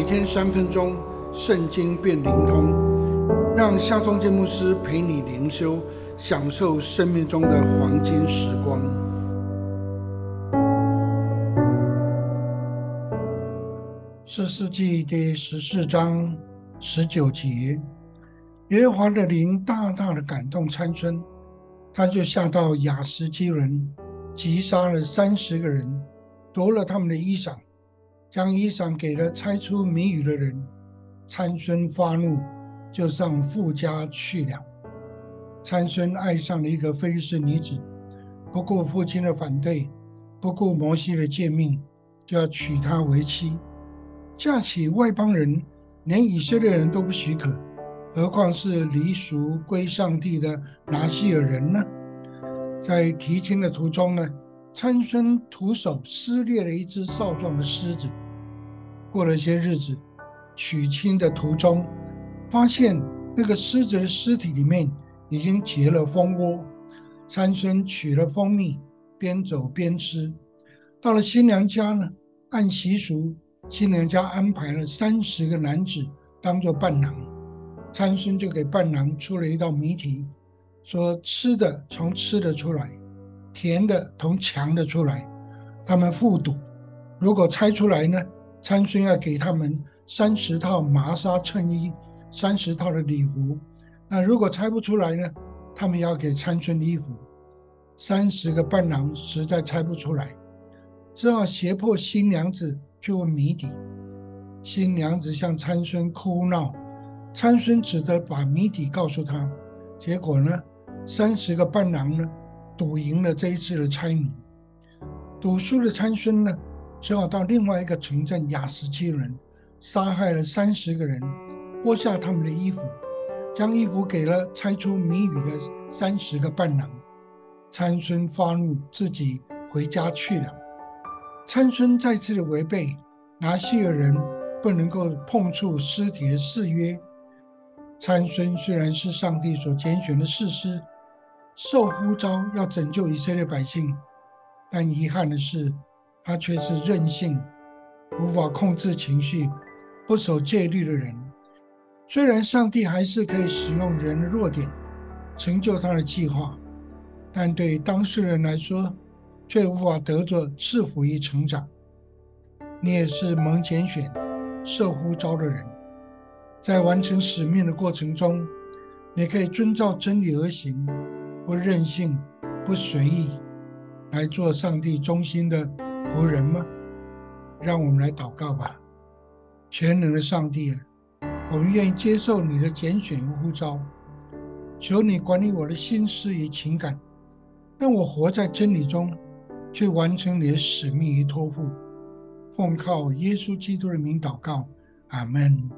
每天三分钟，圣经变灵通，让夏忠建牧师陪你灵修，享受生命中的黄金时光。四世纪第十四章十九节，耶和华的灵大大的感动参孙，他就下到雅什基人，击杀了三十个人，夺了他们的衣裳。将衣裳给了猜出谜语的人，参孙发怒，就上富家去了。参孙爱上了一个非利士女子，不顾父亲的反对，不顾摩西的诫命，就要娶她为妻。嫁娶外邦人，连以色列人都不许可，何况是离俗归上帝的拿西尔人呢？在提亲的途中呢？参孙徒手撕裂了一只少壮的狮子。过了些日子，娶亲的途中，发现那个狮子的尸体里面已经结了蜂窝。参孙取了蜂蜜，边走边吃。到了新娘家呢，按习俗，新娘家安排了三十个男子当做伴郎。参孙就给伴郎出了一道谜题，说吃的从吃的出来。甜的同强的出来，他们互赌，如果猜出来呢，参孙要给他们三十套麻纱衬衣，三十套的礼服；那如果猜不出来呢，他们要给参孙衣服。三十个伴郎实在猜不出来，只好胁迫新娘子去问谜底。新娘子向参孙哭闹，参孙只得把谜底告诉他。结果呢，三十个伴郎呢？赌赢了这一次的猜谜，赌输的参孙呢，只好到另外一个城镇雅什基人，杀害了三十个人，剥下他们的衣服，将衣服给了猜出谜语的三十个伴郎。参孙发怒，自己回家去了。参孙再次的违背拿西尔人不能够碰触尸体的誓约。参孙虽然是上帝所拣选的士师。受呼召要拯救以色列百姓，但遗憾的是，他却是任性、无法控制情绪、不守戒律的人。虽然上帝还是可以使用人的弱点成就他的计划，但对当事人来说，却无法得着赐福与成长。你也是蒙拣选、受呼召的人，在完成使命的过程中，你可以遵照真理而行。不任性，不随意，来做上帝中心的仆人吗？让我们来祷告吧。全能的上帝啊，我们愿意接受你的拣选与呼召，求你管理我的心思与情感，让我活在真理中，去完成你的使命与托付。奉靠耶稣基督的名祷告，阿门。